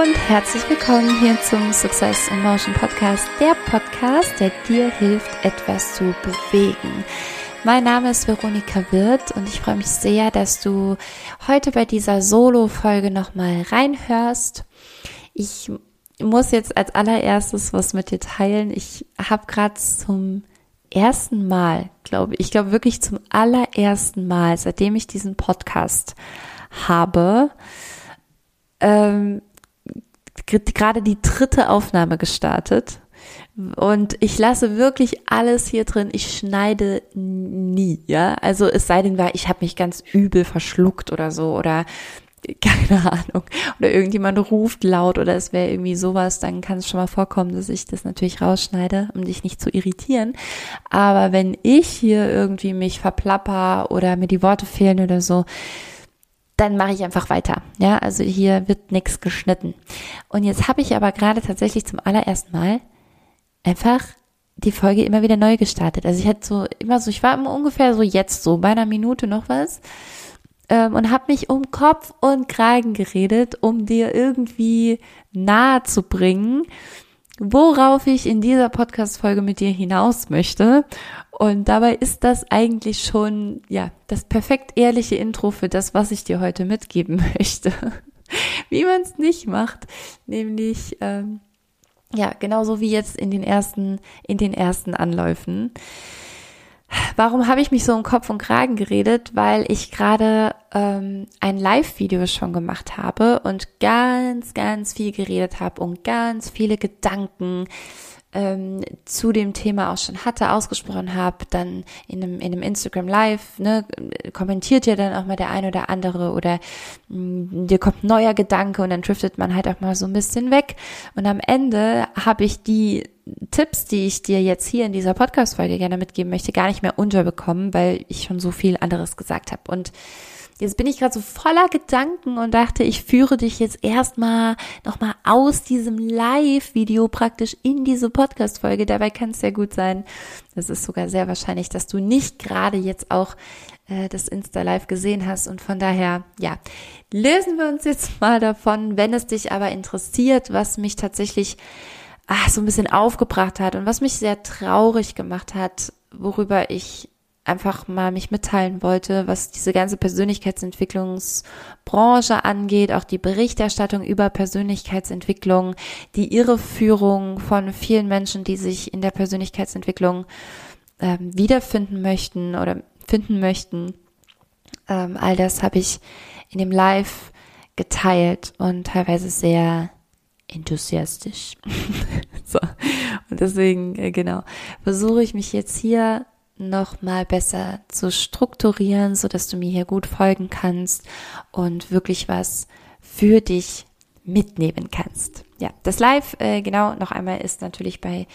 Und herzlich willkommen hier zum Success in Motion Podcast, der Podcast, der dir hilft, etwas zu bewegen. Mein Name ist Veronika Wirth und ich freue mich sehr, dass du heute bei dieser Solo-Folge nochmal reinhörst. Ich muss jetzt als allererstes was mit dir teilen. Ich habe gerade zum ersten Mal, glaube ich, ich glaube wirklich zum allerersten Mal, seitdem ich diesen Podcast habe, ähm, gerade die dritte Aufnahme gestartet. Und ich lasse wirklich alles hier drin. Ich schneide nie, ja. Also es sei denn, ich habe mich ganz übel verschluckt oder so oder keine Ahnung. Oder irgendjemand ruft laut oder es wäre irgendwie sowas, dann kann es schon mal vorkommen, dass ich das natürlich rausschneide, um dich nicht zu irritieren. Aber wenn ich hier irgendwie mich verplapper oder mir die Worte fehlen oder so, dann mache ich einfach weiter. Ja, also hier wird nichts geschnitten. Und jetzt habe ich aber gerade tatsächlich zum allerersten Mal einfach die Folge immer wieder neu gestartet. Also ich hatte so immer so, ich war immer ungefähr so jetzt so bei einer Minute noch was ähm, und habe mich um Kopf und Kragen geredet, um dir irgendwie nahe zu bringen, worauf ich in dieser Podcast-Folge mit dir hinaus möchte. Und dabei ist das eigentlich schon, ja, das perfekt ehrliche Intro für das, was ich dir heute mitgeben möchte. wie man es nicht macht, nämlich, ähm, ja, genauso wie jetzt in den ersten, in den ersten Anläufen. Warum habe ich mich so im Kopf und Kragen geredet? Weil ich gerade ähm, ein Live-Video schon gemacht habe und ganz, ganz viel geredet habe und ganz viele Gedanken ähm, zu dem Thema auch schon hatte, ausgesprochen habe, dann in einem, in einem Instagram Live, ne, kommentiert ja dann auch mal der ein oder andere oder mh, mm, dir kommt neuer Gedanke und dann driftet man halt auch mal so ein bisschen weg. Und am Ende habe ich die Tipps, die ich dir jetzt hier in dieser Podcast-Folge gerne mitgeben möchte, gar nicht mehr unterbekommen, weil ich schon so viel anderes gesagt habe. Und Jetzt bin ich gerade so voller Gedanken und dachte, ich führe dich jetzt erstmal nochmal aus diesem Live-Video praktisch in diese Podcast-Folge. Dabei kann es sehr gut sein, das ist sogar sehr wahrscheinlich, dass du nicht gerade jetzt auch äh, das Insta-Live gesehen hast. Und von daher, ja, lösen wir uns jetzt mal davon, wenn es dich aber interessiert, was mich tatsächlich ach, so ein bisschen aufgebracht hat und was mich sehr traurig gemacht hat, worüber ich einfach mal mich mitteilen wollte, was diese ganze Persönlichkeitsentwicklungsbranche angeht, auch die Berichterstattung über Persönlichkeitsentwicklung, die Irreführung von vielen Menschen, die sich in der Persönlichkeitsentwicklung ähm, wiederfinden möchten oder finden möchten. Ähm, all das habe ich in dem Live geteilt und teilweise sehr enthusiastisch. so. Und deswegen, äh, genau, versuche ich mich jetzt hier noch mal besser zu strukturieren, so dass du mir hier gut folgen kannst und wirklich was für dich mitnehmen kannst. Ja, das Live, äh, genau, noch einmal ist natürlich bei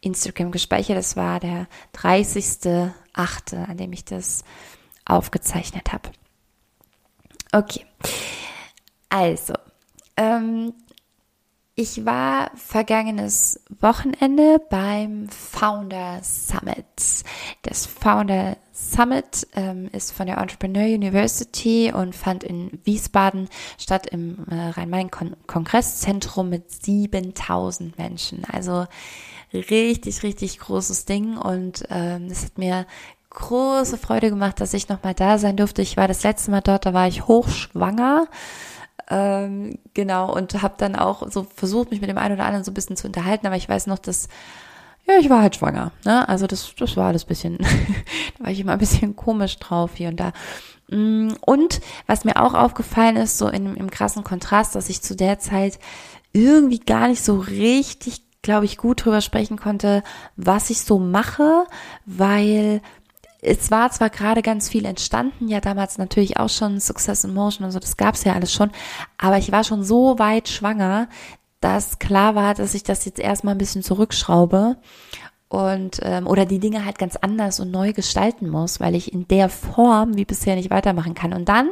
Instagram gespeichert. Das war der 30.8., an dem ich das aufgezeichnet habe. Okay, also, ähm, ich war vergangenes Wochenende beim Founder Summit. Das Founder Summit ähm, ist von der Entrepreneur University und fand in Wiesbaden statt im äh, Rhein-Main-Kongresszentrum mit 7000 Menschen. Also richtig, richtig großes Ding und ähm, hat mir große Freude gemacht, dass ich nochmal da sein durfte. Ich war das letzte Mal dort, da war ich hochschwanger. Ähm, genau, und habe dann auch so versucht, mich mit dem einen oder anderen so ein bisschen zu unterhalten, aber ich weiß noch, dass ja, ich war halt schwanger. Ne? Also das, das war alles bisschen, da war ich immer ein bisschen komisch drauf hier und da. Mm, und was mir auch aufgefallen ist, so in, im krassen Kontrast, dass ich zu der Zeit irgendwie gar nicht so richtig, glaube ich, gut drüber sprechen konnte, was ich so mache, weil es war zwar gerade ganz viel entstanden, ja damals natürlich auch schon Success in Motion und so, das gab's ja alles schon, aber ich war schon so weit schwanger, dass klar war, dass ich das jetzt erstmal ein bisschen zurückschraube und ähm, oder die Dinge halt ganz anders und neu gestalten muss, weil ich in der Form wie bisher nicht weitermachen kann. Und dann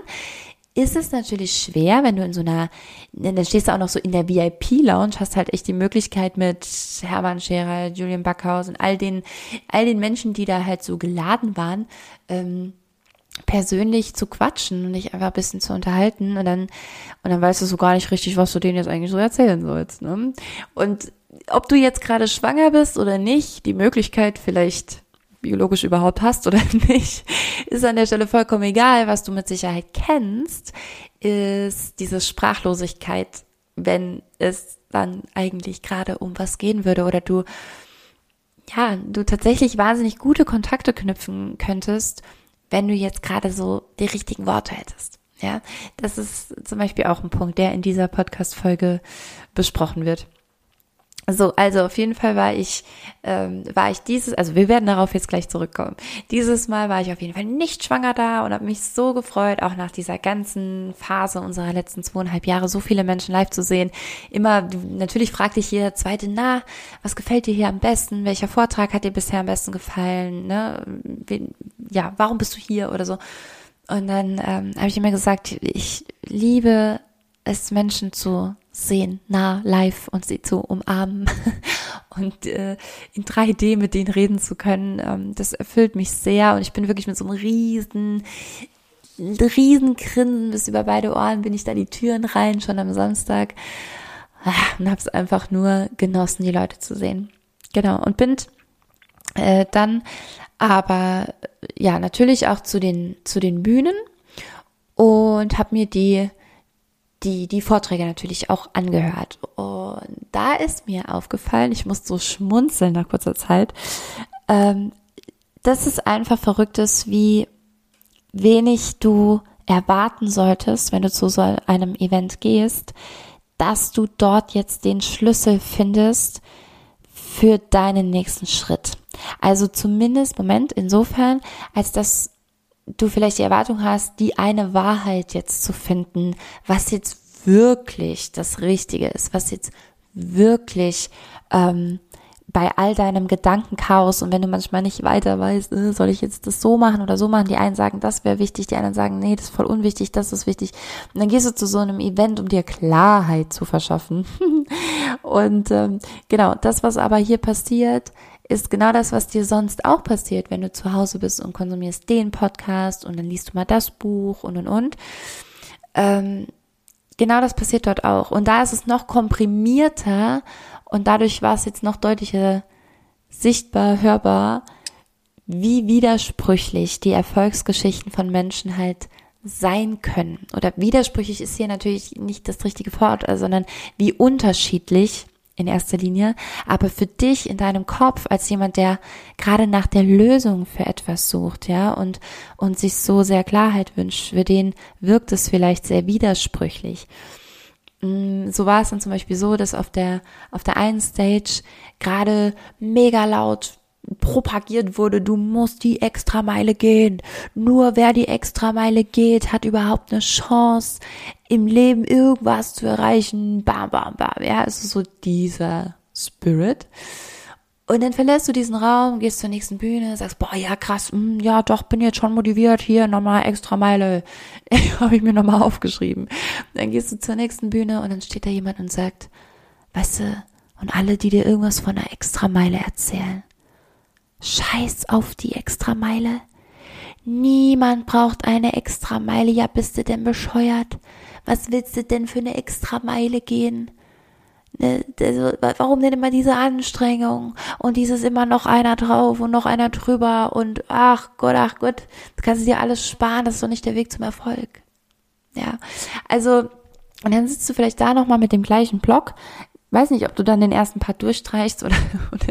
ist es natürlich schwer, wenn du in so einer, dann stehst du auch noch so in der VIP-Lounge, hast halt echt die Möglichkeit mit Hermann Scherer, Julian Backhaus und all den, all den Menschen, die da halt so geladen waren, ähm, persönlich zu quatschen und dich einfach ein bisschen zu unterhalten und dann, und dann weißt du so gar nicht richtig, was du denen jetzt eigentlich so erzählen sollst. Ne? Und ob du jetzt gerade schwanger bist oder nicht, die Möglichkeit vielleicht biologisch überhaupt hast oder nicht, ist an der Stelle vollkommen egal. Was du mit Sicherheit kennst, ist diese Sprachlosigkeit, wenn es dann eigentlich gerade um was gehen würde oder du ja, du tatsächlich wahnsinnig gute Kontakte knüpfen könntest, wenn du jetzt gerade so die richtigen Worte hättest. Ja, das ist zum Beispiel auch ein Punkt, der in dieser Podcast-Folge besprochen wird. So, also auf jeden Fall war ich, ähm, war ich dieses, also wir werden darauf jetzt gleich zurückkommen. Dieses Mal war ich auf jeden Fall nicht schwanger da und habe mich so gefreut, auch nach dieser ganzen Phase unserer letzten zweieinhalb Jahre so viele Menschen live zu sehen. Immer, natürlich fragte ich jeder zweite, na, was gefällt dir hier am besten? Welcher Vortrag hat dir bisher am besten gefallen? Ne? Ja, warum bist du hier oder so? Und dann ähm, habe ich immer gesagt, ich liebe es, Menschen zu sehen, nah, live und sie zu umarmen. Und äh, in 3D mit denen reden zu können, ähm, das erfüllt mich sehr. Und ich bin wirklich mit so einem riesen, riesen Grinsen bis über beide Ohren bin ich da die Türen rein, schon am Samstag. Ah, und habe es einfach nur genossen, die Leute zu sehen. Genau, und bin äh, dann aber ja natürlich auch zu den, zu den Bühnen und habe mir die die, die Vorträge natürlich auch angehört. Und da ist mir aufgefallen, ich muss so schmunzeln nach kurzer Zeit, ähm, dass es einfach verrückt ist, wie wenig du erwarten solltest, wenn du zu so einem Event gehst, dass du dort jetzt den Schlüssel findest für deinen nächsten Schritt. Also zumindest, Moment, insofern, als dass du vielleicht die Erwartung hast, die eine Wahrheit jetzt zu finden, was jetzt wirklich das Richtige ist, was jetzt wirklich ähm, bei all deinem Gedankenchaos und wenn du manchmal nicht weiter weißt, äh, soll ich jetzt das so machen oder so machen, die einen sagen, das wäre wichtig, die anderen sagen, nee, das ist voll unwichtig, das ist wichtig. Und dann gehst du zu so einem Event, um dir Klarheit zu verschaffen. und ähm, genau, das, was aber hier passiert, ist genau das, was dir sonst auch passiert, wenn du zu Hause bist und konsumierst den Podcast und dann liest du mal das Buch und und und. Ähm, genau das passiert dort auch. Und da ist es noch komprimierter und dadurch war es jetzt noch deutlicher sichtbar, hörbar, wie widersprüchlich die Erfolgsgeschichten von Menschen halt sein können. Oder widersprüchlich ist hier natürlich nicht das richtige Wort, sondern wie unterschiedlich in erster Linie, aber für dich in deinem Kopf als jemand, der gerade nach der Lösung für etwas sucht, ja, und, und sich so sehr Klarheit wünscht, für den wirkt es vielleicht sehr widersprüchlich. Mm, so war es dann zum Beispiel so, dass auf der, auf der einen Stage gerade mega laut propagiert wurde, du musst die Extrameile gehen. Nur wer die Extrameile geht, hat überhaupt eine Chance, im Leben irgendwas zu erreichen. Bam, bam, bam. Ja, es ist so dieser Spirit. Und dann verlässt du diesen Raum, gehst zur nächsten Bühne, sagst, boah, ja, krass, mh, hm, ja, doch, bin jetzt schon motiviert, hier nochmal extra Meile, habe ich mir nochmal aufgeschrieben. Dann gehst du zur nächsten Bühne und dann steht da jemand und sagt, weißt du, und alle, die dir irgendwas von einer Extrameile erzählen, Scheiß auf die Extrameile. Niemand braucht eine Extrameile. Ja, bist du denn bescheuert? Was willst du denn für eine Extrameile gehen? Ne, warum denn immer diese Anstrengung und dieses immer noch einer drauf und noch einer drüber und ach Gott, ach Gott, das kannst du dir alles sparen, das ist doch nicht der Weg zum Erfolg. Ja, also und dann sitzt du vielleicht da nochmal mit dem gleichen Block weiß nicht, ob du dann den ersten Part durchstreichst oder, oder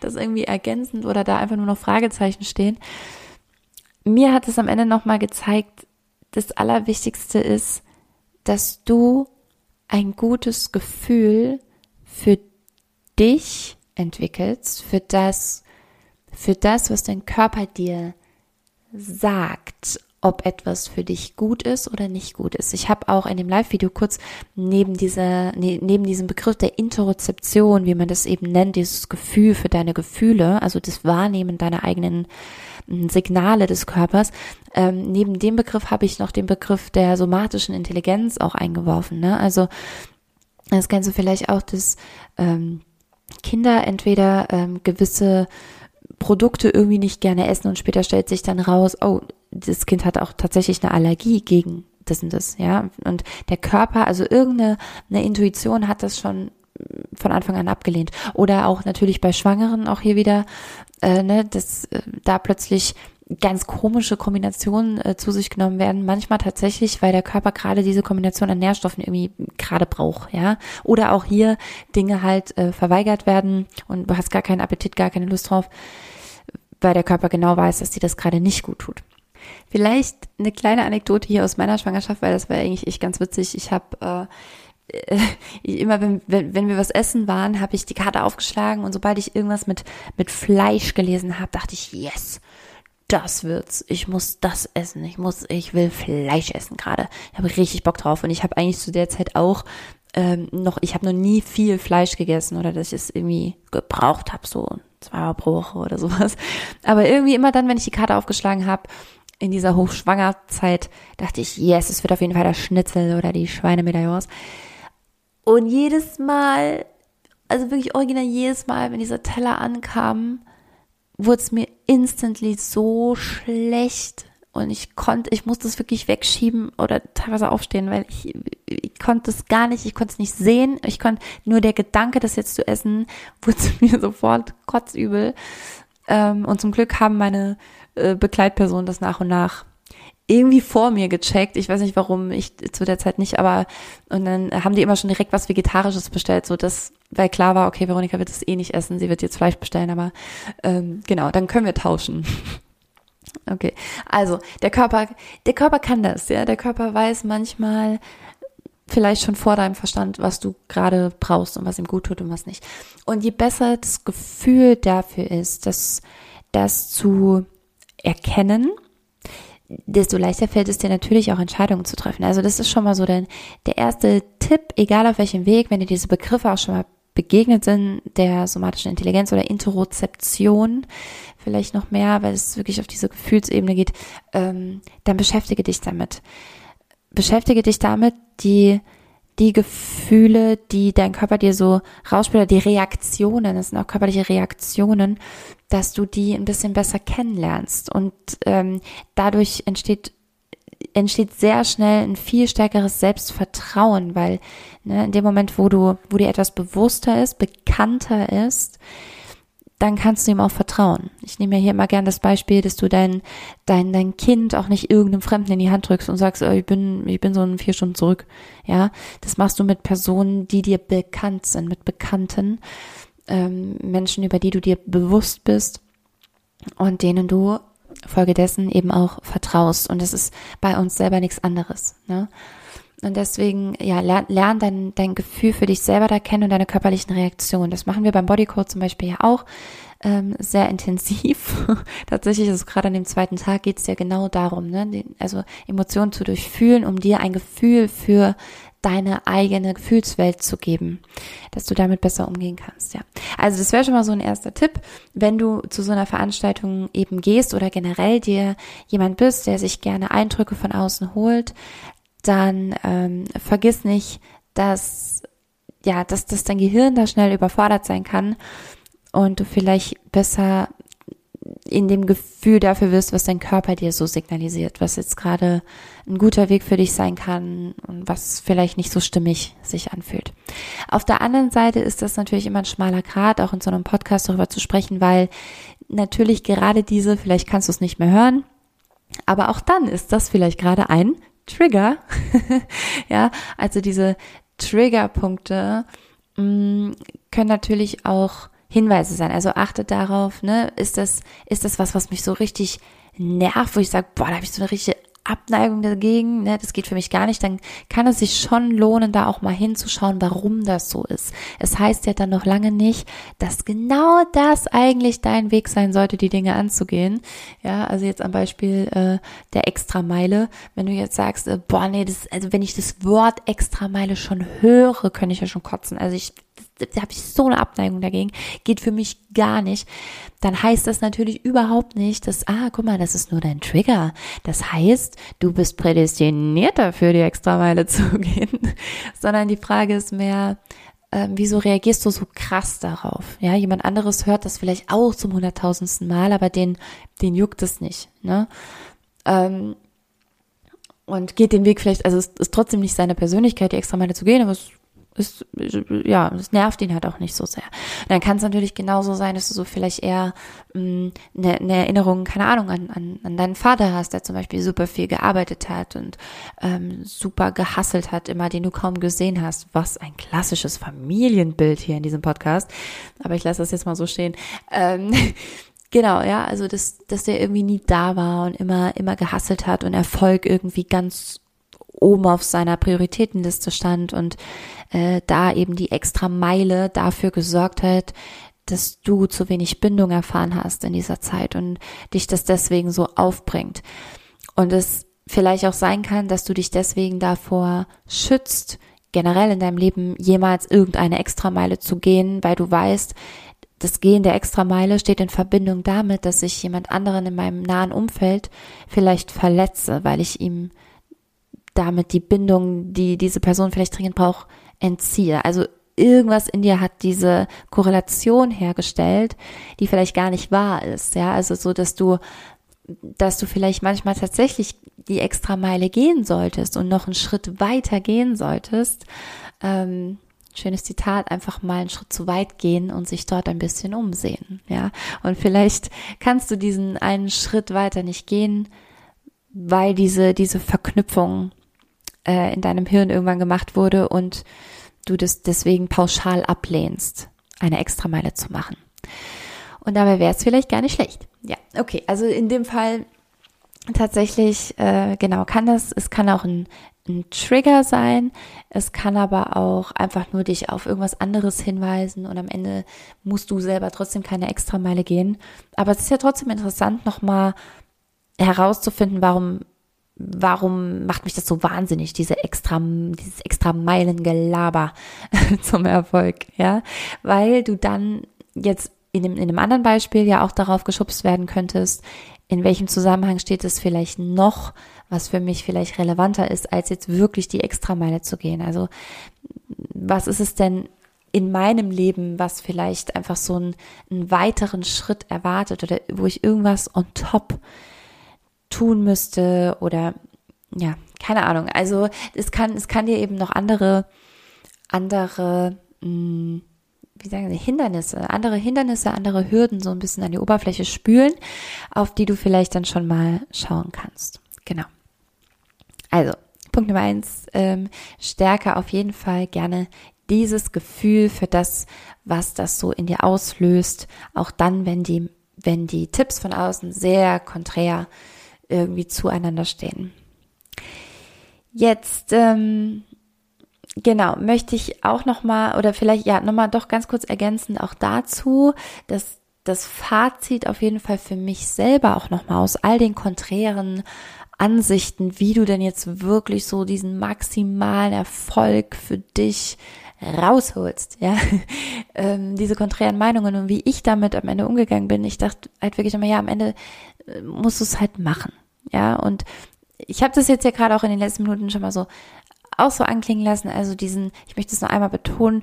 das irgendwie ergänzend oder da einfach nur noch Fragezeichen stehen. Mir hat es am Ende nochmal gezeigt, das Allerwichtigste ist, dass du ein gutes Gefühl für dich entwickelst, für das, für das, was dein Körper dir sagt ob etwas für dich gut ist oder nicht gut ist. Ich habe auch in dem Live-Video kurz neben dieser, ne, neben diesem Begriff der Interozeption, wie man das eben nennt, dieses Gefühl für deine Gefühle, also das Wahrnehmen deiner eigenen hm, Signale des Körpers. Ähm, neben dem Begriff habe ich noch den Begriff der somatischen Intelligenz auch eingeworfen. Ne? Also das kennst du vielleicht auch, dass ähm, Kinder entweder ähm, gewisse Produkte irgendwie nicht gerne essen und später stellt sich dann raus, oh, das Kind hat auch tatsächlich eine Allergie gegen das und das, ja. Und der Körper, also irgendeine eine Intuition hat das schon von Anfang an abgelehnt. Oder auch natürlich bei Schwangeren auch hier wieder, äh, ne, dass äh, da plötzlich ganz komische Kombinationen äh, zu sich genommen werden. Manchmal tatsächlich, weil der Körper gerade diese Kombination an Nährstoffen irgendwie gerade braucht, ja. Oder auch hier Dinge halt äh, verweigert werden und du hast gar keinen Appetit, gar keine Lust drauf, weil der Körper genau weiß, dass dir das gerade nicht gut tut. Vielleicht eine kleine Anekdote hier aus meiner Schwangerschaft, weil das war eigentlich echt ganz witzig. Ich habe äh, immer wenn, wenn, wenn wir was essen waren, habe ich die Karte aufgeschlagen und sobald ich irgendwas mit, mit Fleisch gelesen habe, dachte ich, yes, das wird's. Ich muss das essen. Ich muss, ich will Fleisch essen gerade. Ich habe richtig Bock drauf und ich habe eigentlich zu der Zeit auch ähm, noch, ich habe noch nie viel Fleisch gegessen oder dass ich es irgendwie gebraucht habe, so zweimal pro Woche oder sowas. Aber irgendwie immer dann, wenn ich die Karte aufgeschlagen habe, in dieser Hochschwangerzeit, dachte ich, yes, es wird auf jeden Fall der Schnitzel oder die Schweinemedaillons. Und jedes Mal, also wirklich original jedes Mal, wenn dieser Teller ankam, wurde es mir instantly so schlecht und ich konnte, ich musste es wirklich wegschieben oder teilweise aufstehen, weil ich, ich konnte es gar nicht, ich konnte es nicht sehen. Ich konnte nur der Gedanke, das jetzt zu essen, wurde mir sofort kotzübel. Ähm, und zum Glück haben meine äh, Begleitpersonen das nach und nach irgendwie vor mir gecheckt. Ich weiß nicht warum, ich zu der Zeit nicht, aber und dann haben die immer schon direkt was Vegetarisches bestellt, so dass, weil klar war, okay, Veronika wird es eh nicht essen, sie wird jetzt Fleisch bestellen, aber ähm, genau, dann können wir tauschen. okay, also der Körper, der Körper kann das, ja, der Körper weiß manchmal vielleicht schon vor deinem Verstand, was du gerade brauchst und was ihm gut tut und was nicht. Und je besser das Gefühl dafür ist, dass das zu erkennen desto leichter fällt es dir natürlich auch Entscheidungen zu treffen. Also das ist schon mal so der, der erste Tipp, egal auf welchem Weg, wenn dir diese Begriffe auch schon mal begegnet sind, der somatischen Intelligenz oder Interozeption, vielleicht noch mehr, weil es wirklich auf diese Gefühlsebene geht, ähm, dann beschäftige dich damit. Beschäftige dich damit, die die Gefühle, die dein Körper dir so rausspielt, die Reaktionen, das sind auch körperliche Reaktionen, dass du die ein bisschen besser kennenlernst. Und ähm, dadurch entsteht entsteht sehr schnell ein viel stärkeres Selbstvertrauen, weil ne, in dem Moment, wo du, wo dir etwas bewusster ist, bekannter ist, dann kannst du ihm auch vertrauen. Ich nehme ja hier immer gern das Beispiel, dass du dein, dein, dein Kind auch nicht irgendeinem Fremden in die Hand drückst und sagst, oh, ich bin, ich bin so in vier Stunden zurück. Ja, das machst du mit Personen, die dir bekannt sind, mit Bekannten, ähm, Menschen, über die du dir bewusst bist und denen du folgedessen eben auch vertraust. Und das ist bei uns selber nichts anderes. Ne? Und deswegen, ja, lern, lern dein, dein Gefühl für dich selber da kennen und deine körperlichen Reaktionen. Das machen wir beim Bodycode zum Beispiel ja auch ähm, sehr intensiv. Tatsächlich, also gerade an dem zweiten Tag geht es ja genau darum, ne? Den, also Emotionen zu durchfühlen, um dir ein Gefühl für deine eigene Gefühlswelt zu geben, dass du damit besser umgehen kannst, ja. Also das wäre schon mal so ein erster Tipp, wenn du zu so einer Veranstaltung eben gehst oder generell dir jemand bist, der sich gerne Eindrücke von außen holt, dann ähm, vergiss nicht, dass ja, dass, dass dein Gehirn da schnell überfordert sein kann und du vielleicht besser in dem Gefühl dafür wirst, was dein Körper dir so signalisiert, was jetzt gerade ein guter Weg für dich sein kann und was vielleicht nicht so stimmig sich anfühlt. Auf der anderen Seite ist das natürlich immer ein schmaler Grad, auch in so einem Podcast darüber zu sprechen, weil natürlich gerade diese, vielleicht kannst du es nicht mehr hören, aber auch dann ist das vielleicht gerade ein Trigger. ja, also diese Triggerpunkte mm, können natürlich auch Hinweise sein. Also achtet darauf, ne, ist das, ist das was, was mich so richtig nervt, wo ich sage, boah, da habe ich so eine richtige Abneigung dagegen, ne, das geht für mich gar nicht, dann kann es sich schon lohnen, da auch mal hinzuschauen, warum das so ist. Es heißt ja dann noch lange nicht, dass genau das eigentlich dein Weg sein sollte, die Dinge anzugehen. Ja, also jetzt am Beispiel äh, der Extrameile, wenn du jetzt sagst, äh, boah, nee, das, also wenn ich das Wort Extrameile schon höre, könnte ich ja schon kotzen. Also ich da habe ich so eine Abneigung dagegen, geht für mich gar nicht, dann heißt das natürlich überhaupt nicht, dass, ah, guck mal, das ist nur dein Trigger. Das heißt, du bist prädestiniert dafür, die Extrameile zu gehen, sondern die Frage ist mehr, äh, wieso reagierst du so krass darauf? Ja, jemand anderes hört das vielleicht auch zum hunderttausendsten Mal, aber den, den juckt es nicht, ne? Ähm, und geht den Weg vielleicht, also es ist trotzdem nicht seine Persönlichkeit, die extra Meile zu gehen, aber es ist, ja, es nervt ihn halt auch nicht so sehr. Und dann kann es natürlich genauso sein, dass du so vielleicht eher eine, eine Erinnerung, keine Ahnung, an, an, an deinen Vater hast, der zum Beispiel super viel gearbeitet hat und ähm, super gehasselt hat, immer den du kaum gesehen hast. Was ein klassisches Familienbild hier in diesem Podcast. Aber ich lasse das jetzt mal so stehen. Ähm, Genau, ja, also dass, dass der irgendwie nie da war und immer, immer gehasselt hat und Erfolg irgendwie ganz oben auf seiner Prioritätenliste stand und äh, da eben die extra Meile dafür gesorgt hat, dass du zu wenig Bindung erfahren hast in dieser Zeit und dich das deswegen so aufbringt. Und es vielleicht auch sein kann, dass du dich deswegen davor schützt, generell in deinem Leben jemals irgendeine Extrameile zu gehen, weil du weißt, das Gehen der Extrameile steht in Verbindung damit, dass ich jemand anderen in meinem nahen Umfeld vielleicht verletze, weil ich ihm damit die Bindung, die diese Person vielleicht dringend braucht, entziehe. Also irgendwas in dir hat diese Korrelation hergestellt, die vielleicht gar nicht wahr ist. Ja, also so, dass du, dass du vielleicht manchmal tatsächlich die extra Meile gehen solltest und noch einen Schritt weiter gehen solltest. Ähm, schönes Zitat, einfach mal einen Schritt zu weit gehen und sich dort ein bisschen umsehen. Ja, und vielleicht kannst du diesen einen Schritt weiter nicht gehen, weil diese, diese Verknüpfung äh, in deinem Hirn irgendwann gemacht wurde und du das deswegen pauschal ablehnst, eine Extrameile zu machen. Und dabei wäre es vielleicht gar nicht schlecht. Ja, okay. Also in dem Fall tatsächlich, äh, genau, kann das, es kann auch ein, ein Trigger sein, es kann aber auch einfach nur dich auf irgendwas anderes hinweisen und am Ende musst du selber trotzdem keine Extrameile gehen. Aber es ist ja trotzdem interessant, nochmal herauszufinden, warum warum macht mich das so wahnsinnig, diese extra, dieses extra Meilengelaber zum Erfolg, ja? Weil du dann jetzt in dem, in einem anderen Beispiel ja auch darauf geschubst werden könntest, in welchem Zusammenhang steht es vielleicht noch, was für mich vielleicht relevanter ist, als jetzt wirklich die Extrameile zu gehen. Also, was ist es denn in meinem Leben, was vielleicht einfach so einen, einen weiteren Schritt erwartet oder wo ich irgendwas on top tun müsste oder ja, keine Ahnung. Also es kann, es kann dir eben noch andere, andere, mh, hm, wie sagen sie, Hindernisse, andere Hindernisse, andere Hürden so ein bisschen an die Oberfläche spülen, auf die du vielleicht dann schon mal schauen kannst. Genau. Also, Punkt Nummer eins, ähm, stärke auf jeden Fall gerne dieses Gefühl für das, was das so in dir auslöst, auch dann, wenn die, wenn die Tipps von außen sehr konträr irgendwie zueinander stehen. Jetzt, ähm, genau, möchte ich auch nochmal oder vielleicht ja nochmal doch ganz kurz ergänzend auch dazu, dass das Fazit auf jeden Fall für mich selber auch nochmal aus all den konträren Ansichten, wie du denn jetzt wirklich so diesen maximalen Erfolg für dich rausholst, ja, ähm, diese konträren Meinungen und wie ich damit am Ende umgegangen bin. Ich dachte halt wirklich immer, ja, am Ende musst du es halt machen. Ja, und ich habe das jetzt ja gerade auch in den letzten Minuten schon mal so auch so anklingen lassen. Also diesen, ich möchte es noch einmal betonen,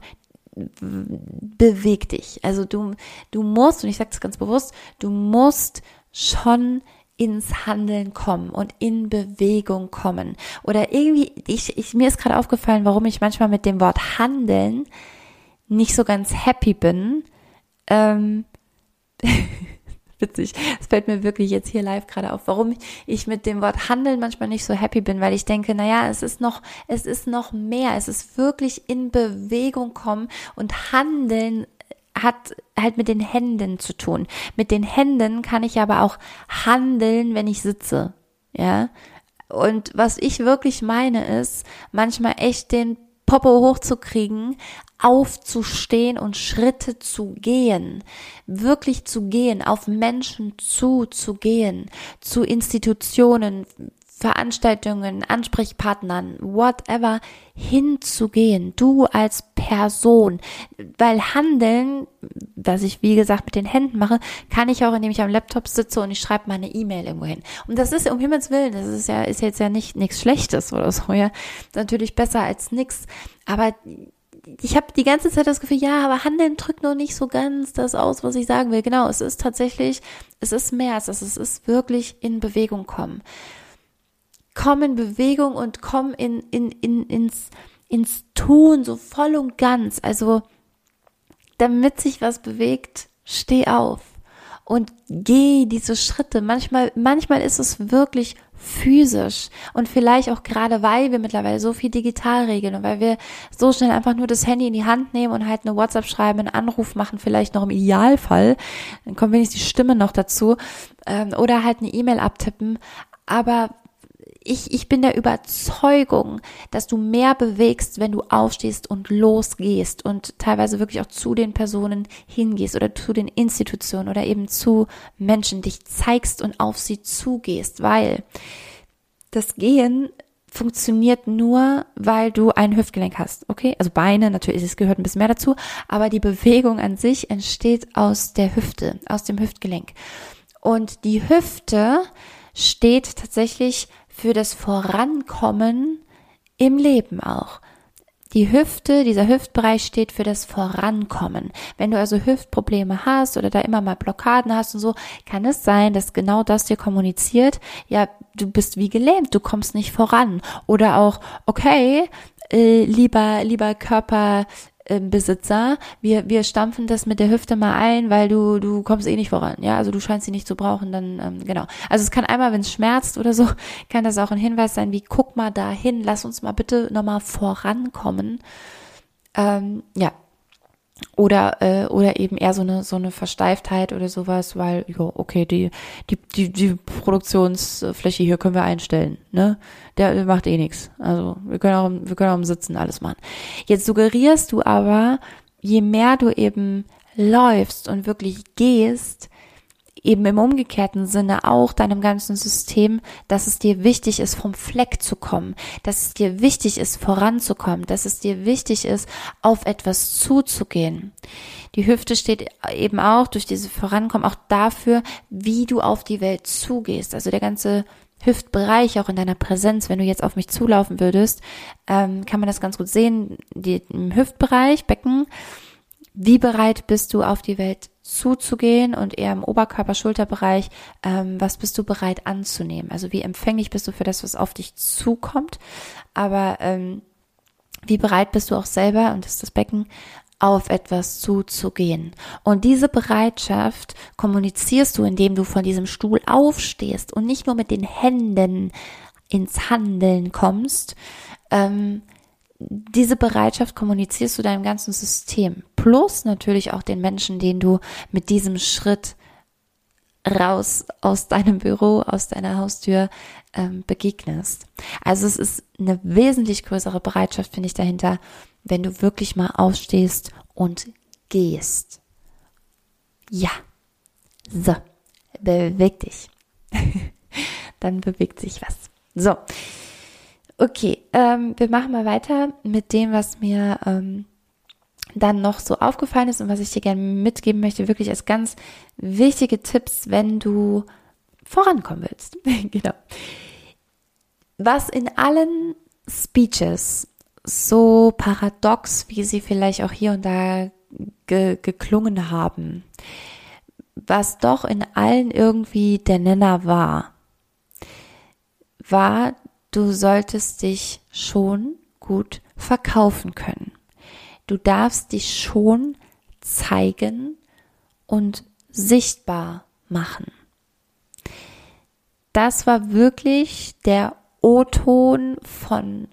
beweg dich. Also du, du musst, und ich sage das ganz bewusst, du musst schon ins Handeln kommen und in Bewegung kommen. Oder irgendwie, ich, ich, mir ist gerade aufgefallen, warum ich manchmal mit dem Wort handeln nicht so ganz happy bin. Ähm, witzig. Es fällt mir wirklich jetzt hier live gerade auf, warum ich mit dem Wort handeln manchmal nicht so happy bin, weil ich denke, naja, es ist noch, es ist noch mehr. Es ist wirklich in Bewegung kommen und handeln hat halt mit den Händen zu tun. Mit den Händen kann ich aber auch handeln, wenn ich sitze. Ja. Und was ich wirklich meine ist, manchmal echt den Popo hochzukriegen, aufzustehen und Schritte zu gehen, wirklich zu gehen, auf Menschen zu, zu gehen, zu Institutionen, Veranstaltungen, Ansprechpartnern, whatever, hinzugehen, du als Person. Weil Handeln, was ich wie gesagt mit den Händen mache, kann ich auch, indem ich am Laptop sitze und ich schreibe meine E-Mail irgendwo hin. Und das ist um Himmels Willen, das ist ja, ist jetzt ja nicht nichts Schlechtes oder so, ja. Natürlich besser als nichts. Aber ich habe die ganze Zeit das Gefühl, ja, aber Handeln drückt noch nicht so ganz das aus, was ich sagen will. Genau, es ist tatsächlich, es ist mehr als das, es ist wirklich in Bewegung kommen. Komm in Bewegung und komm in, in, in, ins, ins Tun, so voll und ganz. Also, damit sich was bewegt, steh auf und geh diese Schritte. Manchmal, manchmal ist es wirklich physisch und vielleicht auch gerade weil wir mittlerweile so viel digital regeln und weil wir so schnell einfach nur das Handy in die Hand nehmen und halt eine WhatsApp schreiben, einen Anruf machen, vielleicht noch im Idealfall, dann kommt wenigstens die Stimme noch dazu ähm, oder halt eine E-Mail abtippen. Aber ich, ich bin der Überzeugung, dass du mehr bewegst, wenn du aufstehst und losgehst und teilweise wirklich auch zu den Personen hingehst oder zu den Institutionen oder eben zu Menschen dich zeigst und auf sie zugehst, weil das Gehen funktioniert nur, weil du ein Hüftgelenk hast, okay? Also Beine, natürlich, es gehört ein bisschen mehr dazu, aber die Bewegung an sich entsteht aus der Hüfte, aus dem Hüftgelenk. Und die Hüfte steht tatsächlich für das Vorankommen im Leben auch. Die Hüfte, dieser Hüftbereich steht für das Vorankommen. Wenn du also Hüftprobleme hast oder da immer mal Blockaden hast und so, kann es sein, dass genau das dir kommuniziert, ja, du bist wie gelähmt, du kommst nicht voran. Oder auch, okay, äh, lieber, lieber Körper, Besitzer, wir, wir stampfen das mit der Hüfte mal ein, weil du, du kommst eh nicht voran, ja, also du scheinst sie nicht zu brauchen, dann, ähm, genau. Also es kann einmal, wenn es schmerzt oder so, kann das auch ein Hinweis sein, wie, guck mal dahin, lass uns mal bitte nochmal vorankommen. Ähm, ja, oder äh, oder eben eher so eine so eine Versteiftheit oder sowas, weil ja okay die die die die Produktionsfläche hier können wir einstellen, ne? Der macht eh nichts. Also wir können auch wir können auch im Sitzen alles machen. Jetzt suggerierst du aber, je mehr du eben läufst und wirklich gehst, eben im umgekehrten Sinne auch deinem ganzen System, dass es dir wichtig ist, vom Fleck zu kommen, dass es dir wichtig ist, voranzukommen, dass es dir wichtig ist, auf etwas zuzugehen. Die Hüfte steht eben auch durch diese Vorankommen auch dafür, wie du auf die Welt zugehst. Also der ganze Hüftbereich, auch in deiner Präsenz, wenn du jetzt auf mich zulaufen würdest, ähm, kann man das ganz gut sehen. Die, Im Hüftbereich, Becken, wie bereit bist du auf die Welt zuzugehen und eher im Oberkörper-Schulterbereich, ähm, was bist du bereit anzunehmen? Also wie empfänglich bist du für das, was auf dich zukommt, aber ähm, wie bereit bist du auch selber, und das ist das Becken, auf etwas zuzugehen. Und diese Bereitschaft kommunizierst du, indem du von diesem Stuhl aufstehst und nicht nur mit den Händen ins Handeln kommst, ähm, diese Bereitschaft kommunizierst du deinem ganzen System. Plus natürlich auch den Menschen, denen du mit diesem Schritt raus aus deinem Büro, aus deiner Haustür ähm, begegnest. Also es ist eine wesentlich größere Bereitschaft, finde ich, dahinter, wenn du wirklich mal aufstehst und gehst. Ja. So. Beweg dich. Dann bewegt sich was. So. Okay, ähm, wir machen mal weiter mit dem, was mir ähm, dann noch so aufgefallen ist und was ich dir gerne mitgeben möchte, wirklich als ganz wichtige Tipps, wenn du vorankommen willst. genau. Was in allen Speeches so paradox, wie sie vielleicht auch hier und da ge geklungen haben, was doch in allen irgendwie der Nenner war, war du solltest dich schon gut verkaufen können. Du darfst dich schon zeigen und sichtbar machen. Das war wirklich der O-Ton von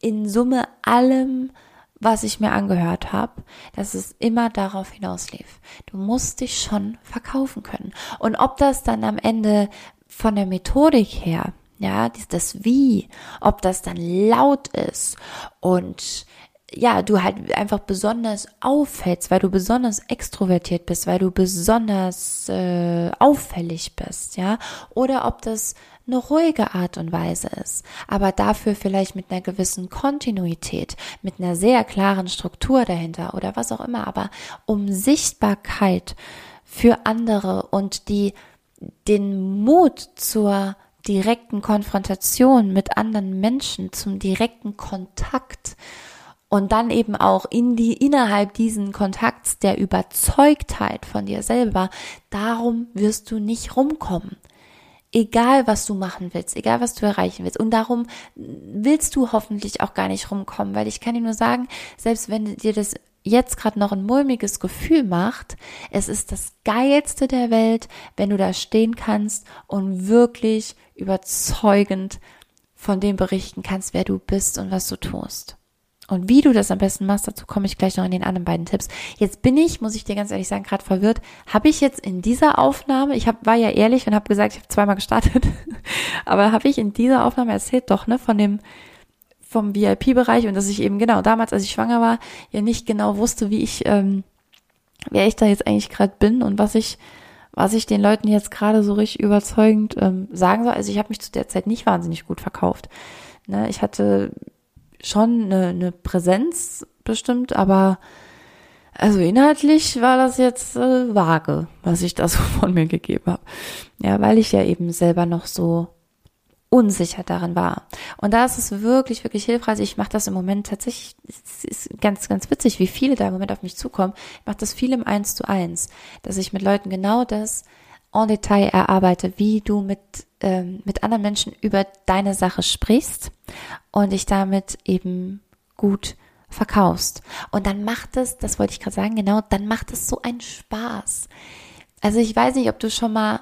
in Summe allem, was ich mir angehört habe, dass es immer darauf hinauslief. Du musst dich schon verkaufen können. Und ob das dann am Ende von der Methodik her ja, das Wie, ob das dann laut ist und ja, du halt einfach besonders auffällst, weil du besonders extrovertiert bist, weil du besonders äh, auffällig bist, ja, oder ob das eine ruhige Art und Weise ist, aber dafür vielleicht mit einer gewissen Kontinuität, mit einer sehr klaren Struktur dahinter oder was auch immer, aber um Sichtbarkeit für andere und die den Mut zur direkten Konfrontation mit anderen Menschen, zum direkten Kontakt Und dann eben auch in die, innerhalb diesen Kontakts der Überzeugtheit von dir selber, darum wirst du nicht rumkommen. Egal, was du machen willst, egal, was du erreichen willst. Und darum willst du hoffentlich auch gar nicht rumkommen, weil ich kann dir nur sagen, selbst wenn dir das jetzt gerade noch ein mulmiges Gefühl macht, es ist das geilste der Welt, wenn du da stehen kannst und wirklich überzeugend von dem berichten kannst, wer du bist und was du tust. Und wie du das am besten machst, dazu komme ich gleich noch in den anderen beiden Tipps. Jetzt bin ich, muss ich dir ganz ehrlich sagen, gerade verwirrt. Habe ich jetzt in dieser Aufnahme, ich hab, war ja ehrlich und habe gesagt, ich habe zweimal gestartet, aber habe ich in dieser Aufnahme erzählt doch, ne, von dem vom VIP-Bereich und dass ich eben genau damals, als ich schwanger war, ja nicht genau wusste, wie ich, ähm, wer ich da jetzt eigentlich gerade bin und was ich, was ich den Leuten jetzt gerade so richtig überzeugend ähm, sagen soll. Also ich habe mich zu der Zeit nicht wahnsinnig gut verkauft. Ne, ich hatte schon eine, eine Präsenz bestimmt, aber also inhaltlich war das jetzt äh, vage, was ich da so von mir gegeben habe. Ja, weil ich ja eben selber noch so unsicher darin war. Und da ist es wirklich, wirklich hilfreich. Ich mache das im Moment tatsächlich, es ist ganz, ganz witzig, wie viele da im Moment auf mich zukommen. Ich mache das viel im Eins zu eins, dass ich mit Leuten genau das en Detail erarbeite, wie du mit, ähm, mit anderen Menschen über deine Sache sprichst und dich damit eben gut verkaufst. Und dann macht es, das wollte ich gerade sagen, genau, dann macht es so einen Spaß. Also ich weiß nicht, ob du schon mal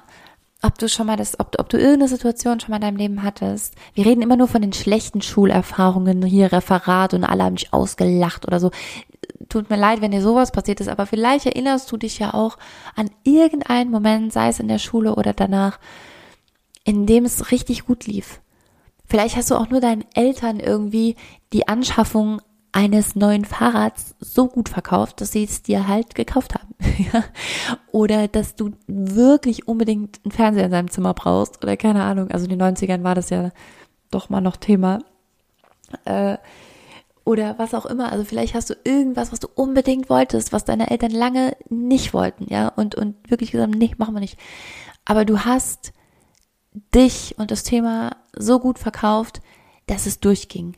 ob du schon mal das, ob, ob du irgendeine Situation schon mal in deinem Leben hattest. Wir reden immer nur von den schlechten Schulerfahrungen, hier Referat und alle haben dich ausgelacht oder so. Tut mir leid, wenn dir sowas passiert ist, aber vielleicht erinnerst du dich ja auch an irgendeinen Moment, sei es in der Schule oder danach, in dem es richtig gut lief. Vielleicht hast du auch nur deinen Eltern irgendwie die Anschaffung eines neuen Fahrrads so gut verkauft, dass sie es dir halt gekauft haben. oder dass du wirklich unbedingt einen Fernseher in deinem Zimmer brauchst oder keine Ahnung. Also in den 90ern war das ja doch mal noch Thema. Äh, oder was auch immer. Also vielleicht hast du irgendwas, was du unbedingt wolltest, was deine Eltern lange nicht wollten, ja, und, und wirklich gesagt, nee, machen wir nicht. Aber du hast dich und das Thema so gut verkauft, dass es durchging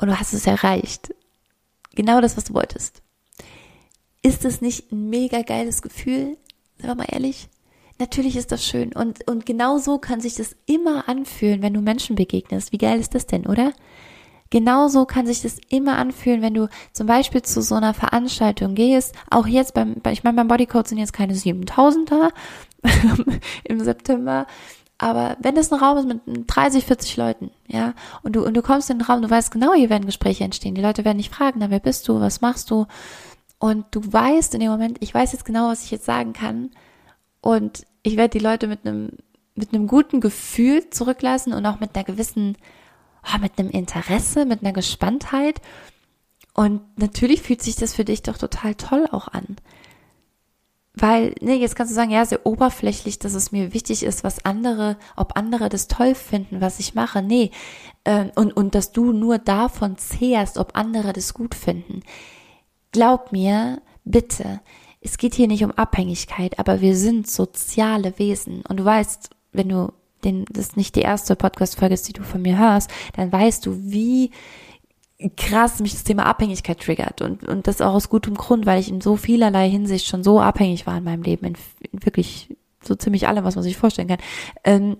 und du hast es erreicht. Genau das, was du wolltest. Ist es nicht ein mega geiles Gefühl? Sagen wir mal ehrlich. Natürlich ist das schön. Und, und genau so kann sich das immer anfühlen, wenn du Menschen begegnest. Wie geil ist das denn, oder? Genauso kann sich das immer anfühlen, wenn du zum Beispiel zu so einer Veranstaltung gehst. Auch jetzt beim, ich meine, beim Bodycode sind jetzt keine 7000er im September. Aber wenn das ein Raum ist mit 30, 40 Leuten, ja, und du, und du kommst in den Raum, du weißt genau, hier werden Gespräche entstehen. Die Leute werden dich fragen, na, wer bist du, was machst du? Und du weißt in dem Moment, ich weiß jetzt genau, was ich jetzt sagen kann. Und ich werde die Leute mit einem, mit einem guten Gefühl zurücklassen und auch mit einer gewissen, oh, mit einem Interesse, mit einer Gespanntheit. Und natürlich fühlt sich das für dich doch total toll auch an. Weil, ne, jetzt kannst du sagen, ja, sehr oberflächlich, dass es mir wichtig ist, was andere, ob andere das toll finden, was ich mache. Nee, äh, und, und dass du nur davon zehrst, ob andere das gut finden. Glaub mir, bitte, es geht hier nicht um Abhängigkeit, aber wir sind soziale Wesen. Und du weißt, wenn du den, das nicht die erste Podcast-Folge ist, die du von mir hörst, dann weißt du, wie krass mich das Thema Abhängigkeit triggert und, und das auch aus gutem Grund, weil ich in so vielerlei Hinsicht schon so abhängig war in meinem Leben, in, in wirklich so ziemlich allem, was man sich vorstellen kann. Ähm,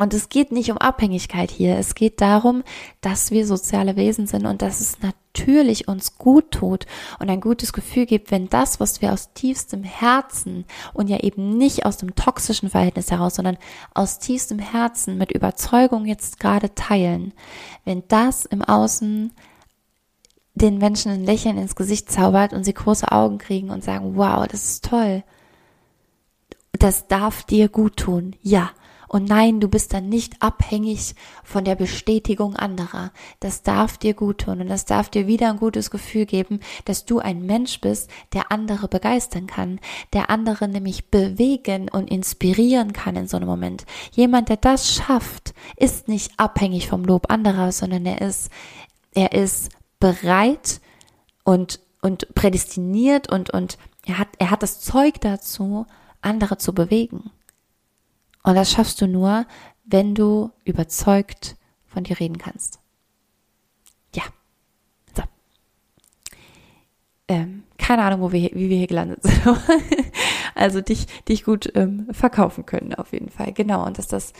und es geht nicht um Abhängigkeit hier. Es geht darum, dass wir soziale Wesen sind und dass es natürlich uns gut tut und ein gutes Gefühl gibt, wenn das, was wir aus tiefstem Herzen und ja eben nicht aus dem toxischen Verhältnis heraus, sondern aus tiefstem Herzen mit Überzeugung jetzt gerade teilen, wenn das im Außen den Menschen ein Lächeln ins Gesicht zaubert und sie große Augen kriegen und sagen, wow, das ist toll. Das darf dir gut tun. Ja. Und nein, du bist dann nicht abhängig von der Bestätigung anderer. Das darf dir gut tun und das darf dir wieder ein gutes Gefühl geben, dass du ein Mensch bist, der andere begeistern kann, der andere nämlich bewegen und inspirieren kann in so einem Moment. Jemand, der das schafft, ist nicht abhängig vom Lob anderer, sondern er ist, er ist bereit und, und prädestiniert und, und er hat, er hat das Zeug dazu, andere zu bewegen. Und das schaffst du nur, wenn du überzeugt von dir reden kannst. Ja. So. keine Ahnung, wo wir, wie wir hier gelandet sind. also dich, dich gut ähm, verkaufen können, auf jeden Fall. Genau. Und dass das,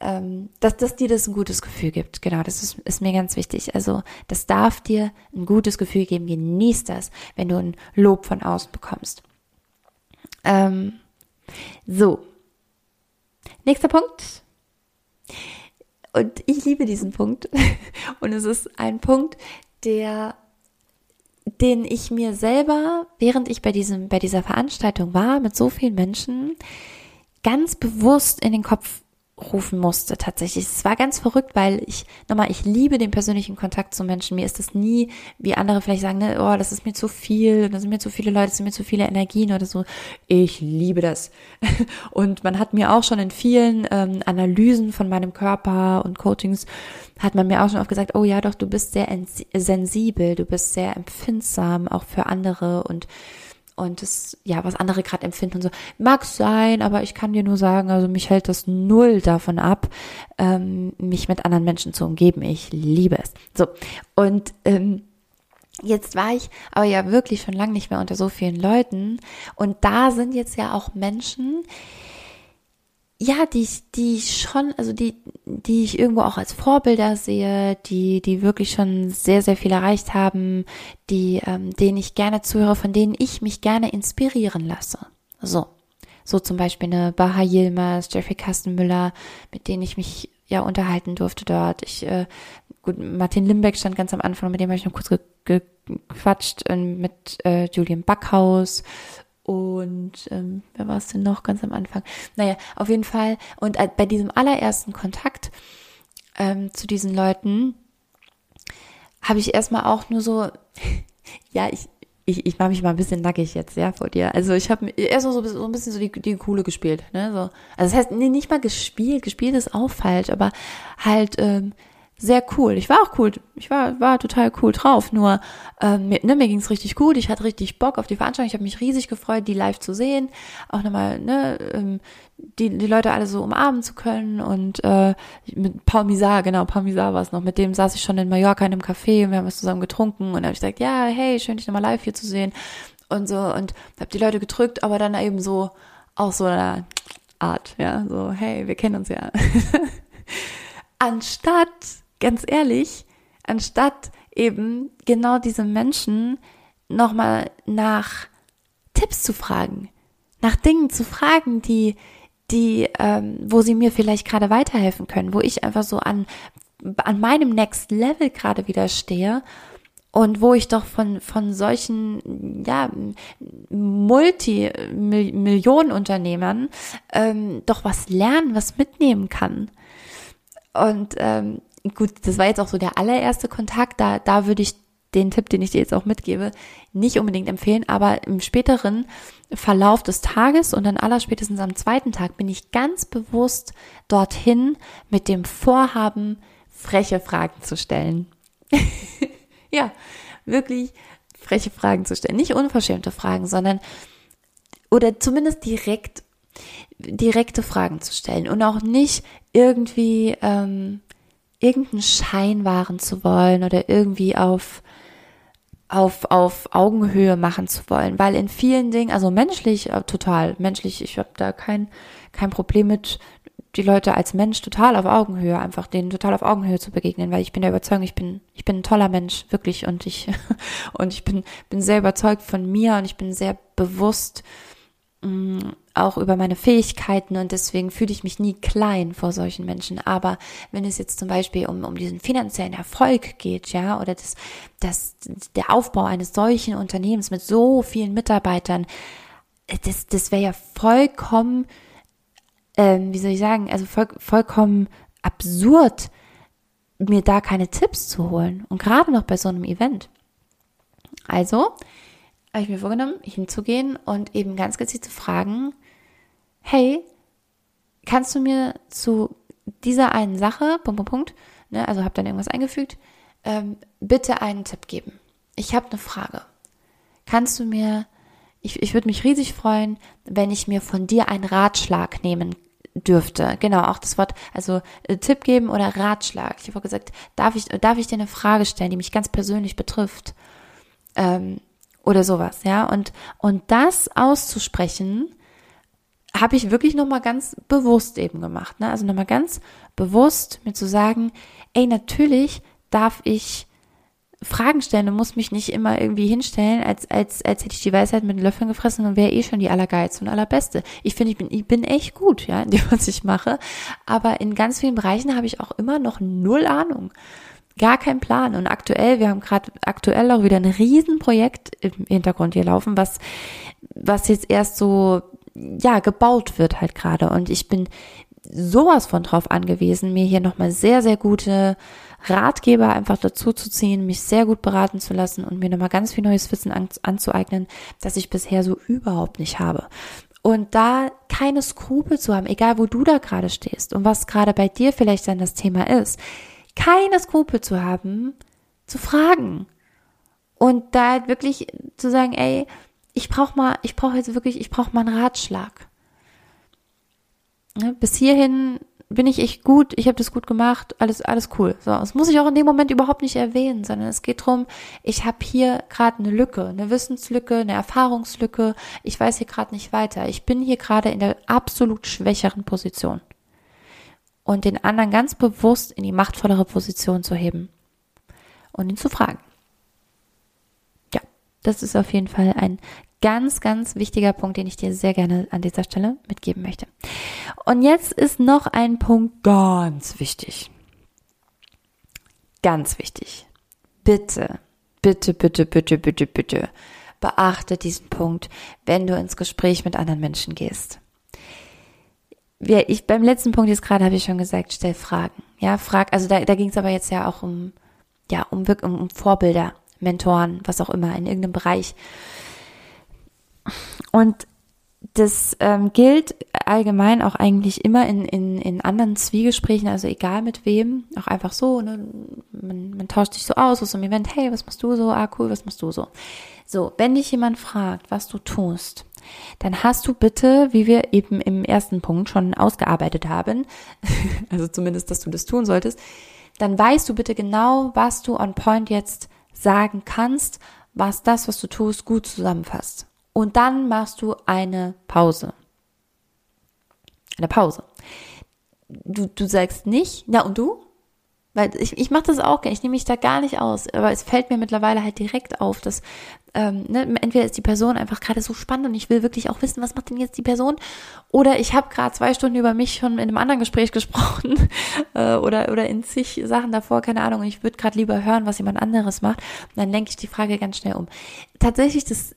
ähm, dass, dass dir das ein gutes Gefühl gibt. Genau, das ist, ist mir ganz wichtig. Also, das darf dir ein gutes Gefühl geben. Genieß das, wenn du ein Lob von außen bekommst. Ähm, so. Nächster Punkt. Und ich liebe diesen Punkt. Und es ist ein Punkt, der den ich mir selber, während ich bei diesem, bei dieser Veranstaltung war, mit so vielen Menschen, ganz bewusst in den Kopf rufen musste tatsächlich. Es war ganz verrückt, weil ich, nochmal, ich liebe den persönlichen Kontakt zu Menschen. Mir ist das nie, wie andere vielleicht sagen, ne, oh, das ist mir zu viel, da sind mir zu viele Leute, das sind mir zu viele Energien oder so. Ich liebe das. Und man hat mir auch schon in vielen ähm, Analysen von meinem Körper und Coachings hat man mir auch schon oft gesagt, oh ja, doch, du bist sehr sensibel, du bist sehr empfindsam auch für andere und und das, ja, was andere gerade empfinden und so, mag sein, aber ich kann dir nur sagen, also mich hält das null davon ab, ähm, mich mit anderen Menschen zu umgeben. Ich liebe es. So, und ähm, Jetzt war ich aber ja wirklich schon lange nicht mehr unter so vielen Leuten. Und da sind jetzt ja auch Menschen, ja, die ich, die ich schon, also die, die ich irgendwo auch als Vorbilder sehe, die, die wirklich schon sehr, sehr viel erreicht haben, die, ähm, denen ich gerne zuhöre, von denen ich mich gerne inspirieren lasse. So. So zum Beispiel eine Baha Yilmaz, Jeffrey Kastenmüller, mit denen ich mich ja unterhalten durfte dort. Ich, äh, gut, Martin Limbeck stand ganz am Anfang, mit dem habe ich noch kurz gequatscht, äh, mit äh, Julian Backhaus und ähm, wer war es denn noch ganz am Anfang? Naja, auf jeden Fall. Und äh, bei diesem allerersten Kontakt ähm, zu diesen Leuten habe ich erstmal auch nur so, ja, ich, ich, ich mache mich mal ein bisschen nackig jetzt, ja, vor dir. Also ich habe erst so, so ein bisschen so die, die Coole gespielt, ne? So. Also das heißt, nee, nicht mal gespielt, gespielt ist auch falsch, aber halt ähm, sehr cool. Ich war auch cool. Ich war, war total cool drauf. Nur ähm, mir, ne, mir ging's richtig gut. Ich hatte richtig Bock auf die Veranstaltung. Ich habe mich riesig gefreut, die live zu sehen. Auch nochmal, ne, ähm, die, die Leute alle so umarmen zu können. Und äh, mit Paul Misar, genau, Paul Misar war es noch. Mit dem saß ich schon in Mallorca in einem Café und wir haben was zusammen getrunken. Und habe ich gesagt, ja, hey, schön, dich nochmal live hier zu sehen. Und so, und habe die Leute gedrückt, aber dann eben so, auch so einer Art, ja, so, hey, wir kennen uns ja. Anstatt ganz ehrlich, anstatt eben genau diese Menschen nochmal nach Tipps zu fragen, nach Dingen zu fragen, die, die, ähm, wo sie mir vielleicht gerade weiterhelfen können, wo ich einfach so an, an meinem Next Level gerade wieder stehe und wo ich doch von, von solchen, ja, Multi-Millionen-Unternehmern ähm, doch was lernen, was mitnehmen kann. Und ähm, gut, das war jetzt auch so der allererste Kontakt, da, da würde ich den Tipp, den ich dir jetzt auch mitgebe, nicht unbedingt empfehlen, aber im späteren Verlauf des Tages und dann allerspätestens am zweiten Tag bin ich ganz bewusst dorthin mit dem Vorhaben, freche Fragen zu stellen. ja, wirklich freche Fragen zu stellen. Nicht unverschämte Fragen, sondern oder zumindest direkt direkte Fragen zu stellen und auch nicht irgendwie ähm, irgendeinen Schein wahren zu wollen oder irgendwie auf auf, auf Augenhöhe machen zu wollen, weil in vielen Dingen, also menschlich, äh, total, menschlich, ich habe da kein, kein Problem mit, die Leute als Mensch total auf Augenhöhe, einfach denen total auf Augenhöhe zu begegnen, weil ich bin der Überzeugung, ich bin, ich bin ein toller Mensch, wirklich, und ich, und ich bin, bin sehr überzeugt von mir und ich bin sehr bewusst, mh, mm, auch über meine Fähigkeiten und deswegen fühle ich mich nie klein vor solchen Menschen. Aber wenn es jetzt zum Beispiel um, um diesen finanziellen Erfolg geht, ja, oder das, das, der Aufbau eines solchen Unternehmens mit so vielen Mitarbeitern, das, das wäre ja vollkommen, ähm, wie soll ich sagen, also voll, vollkommen absurd, mir da keine Tipps zu holen. Und gerade noch bei so einem Event. Also, habe ich mir vorgenommen, hinzugehen und eben ganz gezielt zu fragen, hey, kannst du mir zu dieser einen Sache, Punkt, Punkt, Punkt, ne, also habe dann irgendwas eingefügt, ähm, bitte einen Tipp geben. Ich habe eine Frage. Kannst du mir, ich, ich würde mich riesig freuen, wenn ich mir von dir einen Ratschlag nehmen dürfte. Genau, auch das Wort, also äh, Tipp geben oder Ratschlag. Ich habe gesagt, darf ich, darf ich dir eine Frage stellen, die mich ganz persönlich betrifft? Ähm, oder sowas, ja. Und, und das auszusprechen, habe ich wirklich nochmal ganz bewusst eben gemacht. Ne? Also nochmal ganz bewusst mir zu sagen, ey, natürlich darf ich Fragen stellen und muss mich nicht immer irgendwie hinstellen, als, als, als hätte ich die Weisheit mit den Löffeln gefressen und wäre eh schon die Allergeilste und Allerbeste. Ich finde, ich bin, ich bin echt gut, ja, in dem, was ich mache. Aber in ganz vielen Bereichen habe ich auch immer noch null Ahnung. Gar kein Plan. Und aktuell, wir haben gerade aktuell auch wieder ein Riesenprojekt im Hintergrund hier laufen, was, was jetzt erst so, ja, gebaut wird halt gerade. Und ich bin sowas von drauf angewiesen, mir hier nochmal sehr, sehr gute Ratgeber einfach dazu zu ziehen, mich sehr gut beraten zu lassen und mir nochmal ganz viel neues Wissen an, anzueignen, das ich bisher so überhaupt nicht habe. Und da keine Skrupel zu haben, egal wo du da gerade stehst und was gerade bei dir vielleicht dann das Thema ist, keine Skrupel zu haben, zu fragen. Und da halt wirklich zu sagen, ey, ich brauche mal, ich brauche jetzt wirklich, ich brauche mal einen Ratschlag. Bis hierhin bin ich echt gut, ich habe das gut gemacht, alles, alles cool. So, das muss ich auch in dem Moment überhaupt nicht erwähnen, sondern es geht drum, ich habe hier gerade eine Lücke, eine Wissenslücke, eine Erfahrungslücke, ich weiß hier gerade nicht weiter. Ich bin hier gerade in der absolut schwächeren Position. Und den anderen ganz bewusst in die machtvollere Position zu heben und ihn zu fragen. Ja, das ist auf jeden Fall ein ganz, ganz wichtiger Punkt, den ich dir sehr gerne an dieser Stelle mitgeben möchte. Und jetzt ist noch ein Punkt ganz wichtig. Ganz wichtig. Bitte, bitte, bitte, bitte, bitte, bitte beachte diesen Punkt, wenn du ins Gespräch mit anderen Menschen gehst. Ich, beim letzten Punkt jetzt gerade habe ich schon gesagt, stell Fragen. Ja, frag, also da, da ging es aber jetzt ja auch um, ja, um, um, um Vorbilder, Mentoren, was auch immer, in irgendeinem Bereich. Und das ähm, gilt allgemein auch eigentlich immer in, in, in anderen Zwiegesprächen, also egal mit wem, auch einfach so, ne? man, man tauscht sich so aus aus einem Event, hey, was machst du so? Ah, cool, was machst du so? So, wenn dich jemand fragt, was du tust, dann hast du bitte, wie wir eben im ersten Punkt schon ausgearbeitet haben, also zumindest, dass du das tun solltest, dann weißt du bitte genau, was du on point jetzt sagen kannst, was das, was du tust, gut zusammenfasst und dann machst du eine Pause. Eine Pause. Du, du sagst nicht, na und du? Weil ich, ich mache das auch gerne, ich nehme mich da gar nicht aus, aber es fällt mir mittlerweile halt direkt auf, dass ähm, ne, entweder ist die Person einfach gerade so spannend und ich will wirklich auch wissen, was macht denn jetzt die Person, oder ich habe gerade zwei Stunden über mich schon in einem anderen Gespräch gesprochen äh, oder oder in zig Sachen davor, keine Ahnung, und ich würde gerade lieber hören, was jemand anderes macht, und dann lenke ich die Frage ganz schnell um. Tatsächlich, das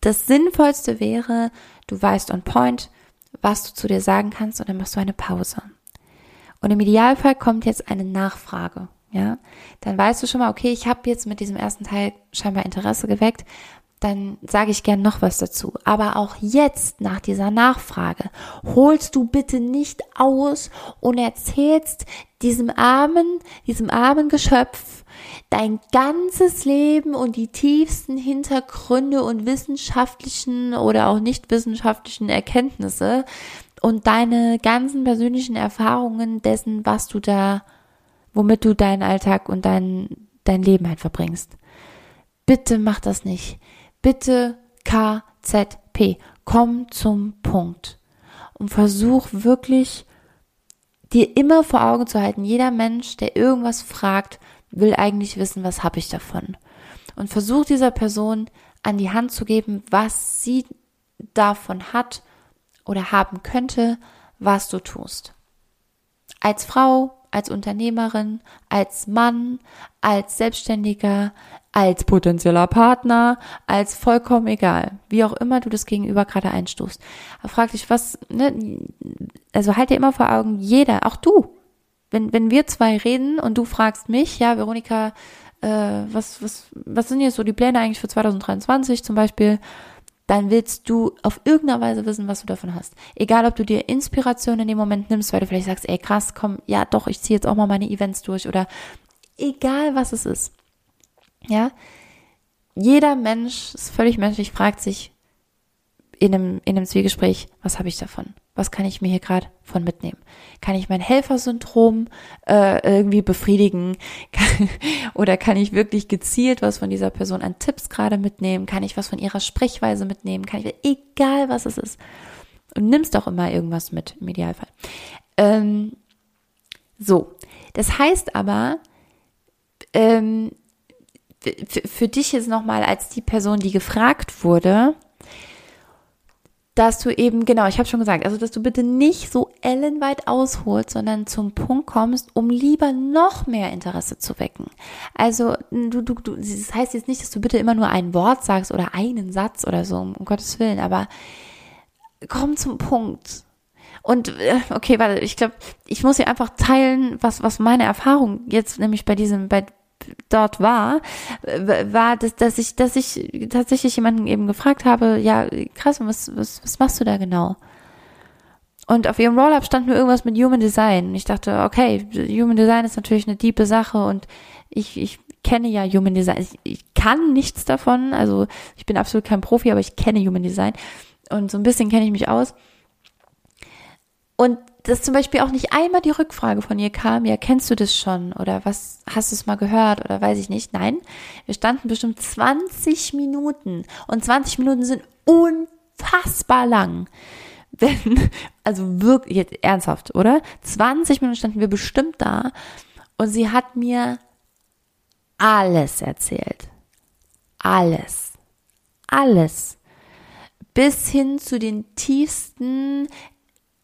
das Sinnvollste wäre, du weißt on point, was du zu dir sagen kannst und dann machst du eine Pause. Und im Idealfall kommt jetzt eine Nachfrage, ja? Dann weißt du schon mal, okay, ich habe jetzt mit diesem ersten Teil scheinbar Interesse geweckt, dann sage ich gern noch was dazu. Aber auch jetzt nach dieser Nachfrage holst du bitte nicht aus und erzählst diesem armen, diesem armen Geschöpf dein ganzes Leben und die tiefsten Hintergründe und wissenschaftlichen oder auch nicht wissenschaftlichen Erkenntnisse und deine ganzen persönlichen Erfahrungen dessen, was du da, womit du deinen Alltag und dein, dein Leben halt verbringst. Bitte mach das nicht Bitte KZP. Komm zum Punkt. Und versuch wirklich dir immer vor Augen zu halten, jeder Mensch, der irgendwas fragt, will eigentlich wissen, was habe ich davon. Und versuch dieser Person an die Hand zu geben, was sie davon hat oder haben könnte, was du tust. Als Frau, als Unternehmerin, als Mann, als Selbstständiger, als potenzieller Partner, als vollkommen egal, wie auch immer du das Gegenüber gerade einstufst. Frag dich, was, ne, also halt dir immer vor Augen, jeder, auch du. Wenn, wenn wir zwei reden und du fragst mich, ja, Veronika, äh, was, was, was sind jetzt so die Pläne eigentlich für 2023 zum Beispiel, dann willst du auf irgendeine Weise wissen, was du davon hast. Egal, ob du dir Inspiration in dem Moment nimmst, weil du vielleicht sagst, ey krass, komm, ja doch, ich ziehe jetzt auch mal meine Events durch oder egal was es ist. Ja, jeder Mensch ist völlig menschlich, fragt sich, in einem, in einem Zwiegespräch, was habe ich davon? Was kann ich mir hier gerade von mitnehmen? Kann ich mein Helfersyndrom äh, irgendwie befriedigen? oder kann ich wirklich gezielt was von dieser Person an Tipps gerade mitnehmen? Kann ich was von ihrer Sprechweise mitnehmen? Kann ich, egal was es ist. Und nimmst doch immer irgendwas mit, im Idealfall. Ähm, so, das heißt aber, ähm, für, dich jetzt nochmal als die Person, die gefragt wurde, dass du eben, genau, ich habe schon gesagt, also dass du bitte nicht so ellenweit ausholst, sondern zum Punkt kommst, um lieber noch mehr Interesse zu wecken. Also du, du, du, das heißt jetzt nicht, dass du bitte immer nur ein Wort sagst oder einen Satz oder so, um Gottes Willen, aber komm zum Punkt. Und äh, okay, warte, ich glaube, ich muss hier einfach teilen, was was meine Erfahrung jetzt nämlich bei diesem bei dort war, war, dass, dass ich, dass ich tatsächlich jemanden eben gefragt habe, ja, krass, was, was, was machst du da genau? Und auf ihrem Roll-Up stand nur irgendwas mit Human Design. Ich dachte, okay, Human Design ist natürlich eine diepe Sache und ich, ich kenne ja Human Design. Ich, ich kann nichts davon, also ich bin absolut kein Profi, aber ich kenne Human Design und so ein bisschen kenne ich mich aus. Und dass zum Beispiel auch nicht einmal die Rückfrage von ihr kam, ja, kennst du das schon? Oder was, hast du es mal gehört? Oder weiß ich nicht. Nein, wir standen bestimmt 20 Minuten. Und 20 Minuten sind unfassbar lang. Wenn, also wirklich, jetzt ernsthaft, oder? 20 Minuten standen wir bestimmt da. Und sie hat mir alles erzählt. Alles. Alles bis hin zu den tiefsten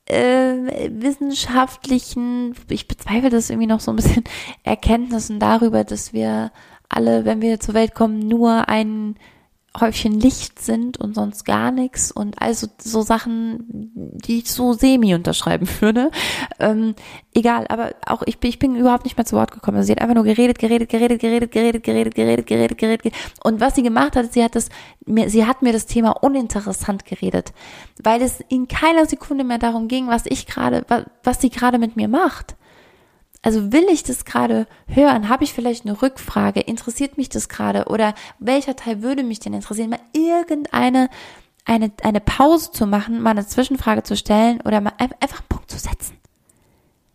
äh, wissenschaftlichen, ich bezweifle das irgendwie noch so ein bisschen, Erkenntnissen darüber, dass wir alle, wenn wir zur Welt kommen, nur ein Häufchen Licht sind und sonst gar nichts und also so Sachen, die ich so semi unterschreiben würde. Ähm, egal, aber auch ich, ich bin überhaupt nicht mehr zu Wort gekommen. Also sie hat einfach nur geredet, geredet, geredet, geredet, geredet, geredet, geredet, geredet, geredet. Und was sie gemacht hat, sie hat das, mir, sie hat mir das Thema uninteressant geredet, weil es in keiner Sekunde mehr darum ging, was ich gerade, was sie gerade mit mir macht. Also will ich das gerade hören? Habe ich vielleicht eine Rückfrage? Interessiert mich das gerade? Oder welcher Teil würde mich denn interessieren? Mal irgendeine eine, eine Pause zu machen, mal eine Zwischenfrage zu stellen oder mal einfach einen Punkt zu setzen.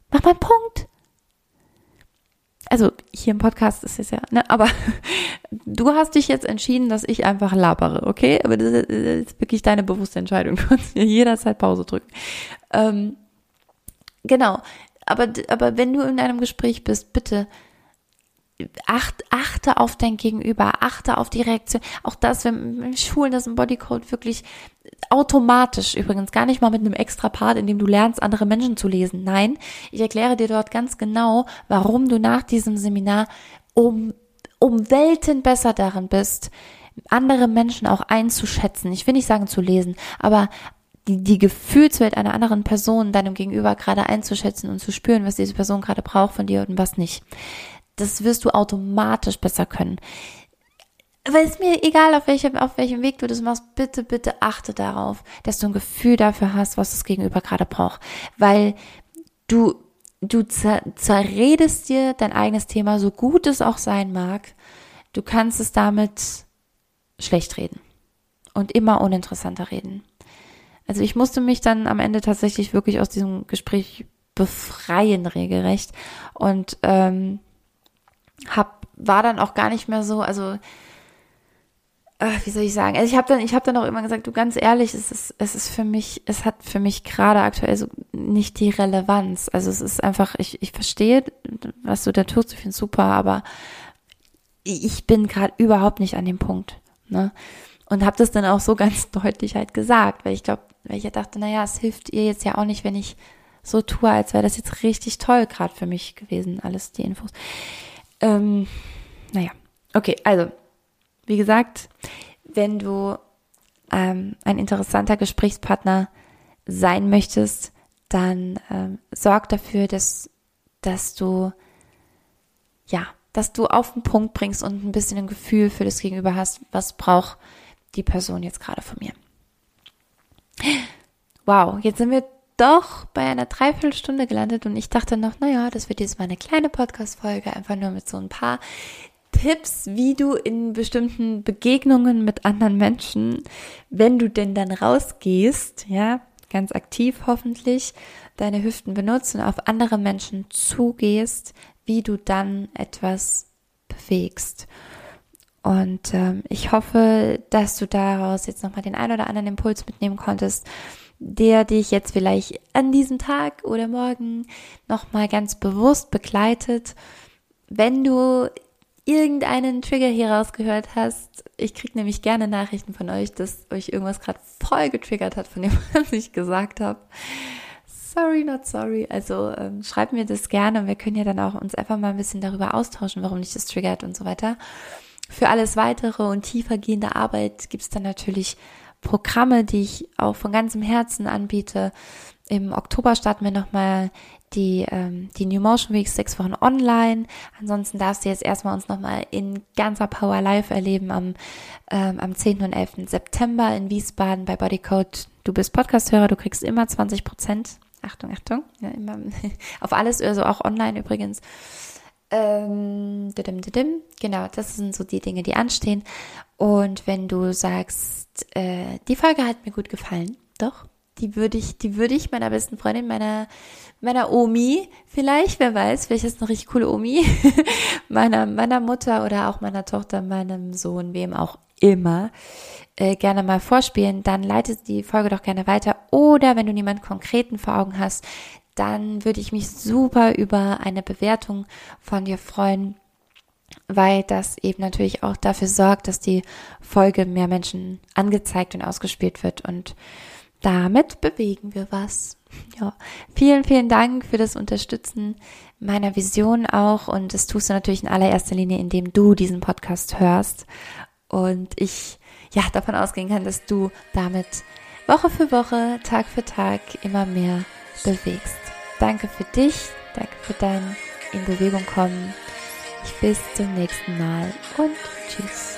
Mach mal einen Punkt. Also hier im Podcast ist es ja, ne, aber du hast dich jetzt entschieden, dass ich einfach labere, okay? Aber das ist wirklich deine bewusste Entscheidung. Du kannst jederzeit Pause drücken. Ähm, genau aber, aber wenn du in einem Gespräch bist, bitte acht, achte auf dein Gegenüber, achte auf die Reaktion. Auch das, wenn Schulen das im Bodycode wirklich automatisch, übrigens gar nicht mal mit einem extra Part, in dem du lernst, andere Menschen zu lesen. Nein, ich erkläre dir dort ganz genau, warum du nach diesem Seminar um, um Welten besser darin bist, andere Menschen auch einzuschätzen. Ich will nicht sagen zu lesen, aber die, die Gefühlswelt einer anderen Person deinem Gegenüber gerade einzuschätzen und zu spüren, was diese Person gerade braucht von dir und was nicht. Das wirst du automatisch besser können. Aber ist mir egal, auf welchem, auf welchem Weg du das machst, bitte, bitte achte darauf, dass du ein Gefühl dafür hast, was das Gegenüber gerade braucht. Weil du, du zer zerredest dir dein eigenes Thema, so gut es auch sein mag. Du kannst es damit schlecht reden und immer uninteressanter reden. Also ich musste mich dann am Ende tatsächlich wirklich aus diesem Gespräch befreien, regelrecht. Und ähm, hab, war dann auch gar nicht mehr so, also äh, wie soll ich sagen? Also ich habe dann, ich habe dann auch immer gesagt, du ganz ehrlich, es ist, es ist für mich, es hat für mich gerade aktuell so nicht die Relevanz. Also es ist einfach, ich, ich verstehe, was du da tust, ich finde super, aber ich bin gerade überhaupt nicht an dem Punkt. Ne? Und habe das dann auch so ganz deutlich halt gesagt, weil ich glaube, weil ich ja dachte, naja, es hilft ihr jetzt ja auch nicht, wenn ich so tue, als wäre das jetzt richtig toll gerade für mich gewesen, alles die Infos. Ähm, naja, okay, also, wie gesagt, wenn du ähm, ein interessanter Gesprächspartner sein möchtest, dann ähm, sorg dafür, dass, dass du, ja, dass du auf den Punkt bringst und ein bisschen ein Gefühl für das Gegenüber hast, was braucht die Person jetzt gerade von mir. Wow, jetzt sind wir doch bei einer Dreiviertelstunde gelandet und ich dachte noch, naja, das wird jetzt mal eine kleine Podcast-Folge, einfach nur mit so ein paar Tipps, wie du in bestimmten Begegnungen mit anderen Menschen, wenn du denn dann rausgehst, ja, ganz aktiv hoffentlich, deine Hüften benutzt und auf andere Menschen zugehst, wie du dann etwas bewegst. Und ähm, ich hoffe, dass du daraus jetzt nochmal den ein oder anderen Impuls mitnehmen konntest, der dich jetzt vielleicht an diesem Tag oder morgen nochmal ganz bewusst begleitet. Wenn du irgendeinen Trigger hier rausgehört hast, ich kriege nämlich gerne Nachrichten von euch, dass euch irgendwas gerade voll getriggert hat von dem, was ich gesagt habe. Sorry, not sorry. Also ähm, schreibt mir das gerne und wir können ja dann auch uns einfach mal ein bisschen darüber austauschen, warum dich das triggert und so weiter. Für alles weitere und tiefergehende Arbeit gibt es dann natürlich Programme, die ich auch von ganzem Herzen anbiete. Im Oktober starten wir nochmal die, ähm, die New Motion Weeks sechs Wochen online. Ansonsten darfst du jetzt erstmal uns nochmal in ganzer Power Live erleben am, ähm, am 10. und 11. September in Wiesbaden bei Bodycode. Du bist Podcasthörer, du kriegst immer 20 Prozent. Achtung, Achtung, ja, immer, auf alles, also auch online übrigens. Ähm, genau, das sind so die Dinge, die anstehen. Und wenn du sagst, äh, die Folge hat mir gut gefallen, doch, die würde ich, die würde ich meiner besten Freundin, meiner, meiner Omi vielleicht, wer weiß, vielleicht ist eine richtig coole Omi, meiner, meiner Mutter oder auch meiner Tochter, meinem Sohn, wem auch immer, äh, gerne mal vorspielen, dann leitet die Folge doch gerne weiter. Oder wenn du niemanden konkreten vor Augen hast, dann würde ich mich super über eine Bewertung von dir freuen, weil das eben natürlich auch dafür sorgt, dass die Folge mehr Menschen angezeigt und ausgespielt wird. Und damit bewegen wir was. Ja, vielen, vielen Dank für das Unterstützen meiner Vision auch. Und das tust du natürlich in allererster Linie, indem du diesen Podcast hörst. Und ich ja davon ausgehen kann, dass du damit Woche für Woche, Tag für Tag immer mehr bewegst. Danke für dich, danke für dein In Bewegung kommen. Ich bis zum nächsten Mal und tschüss.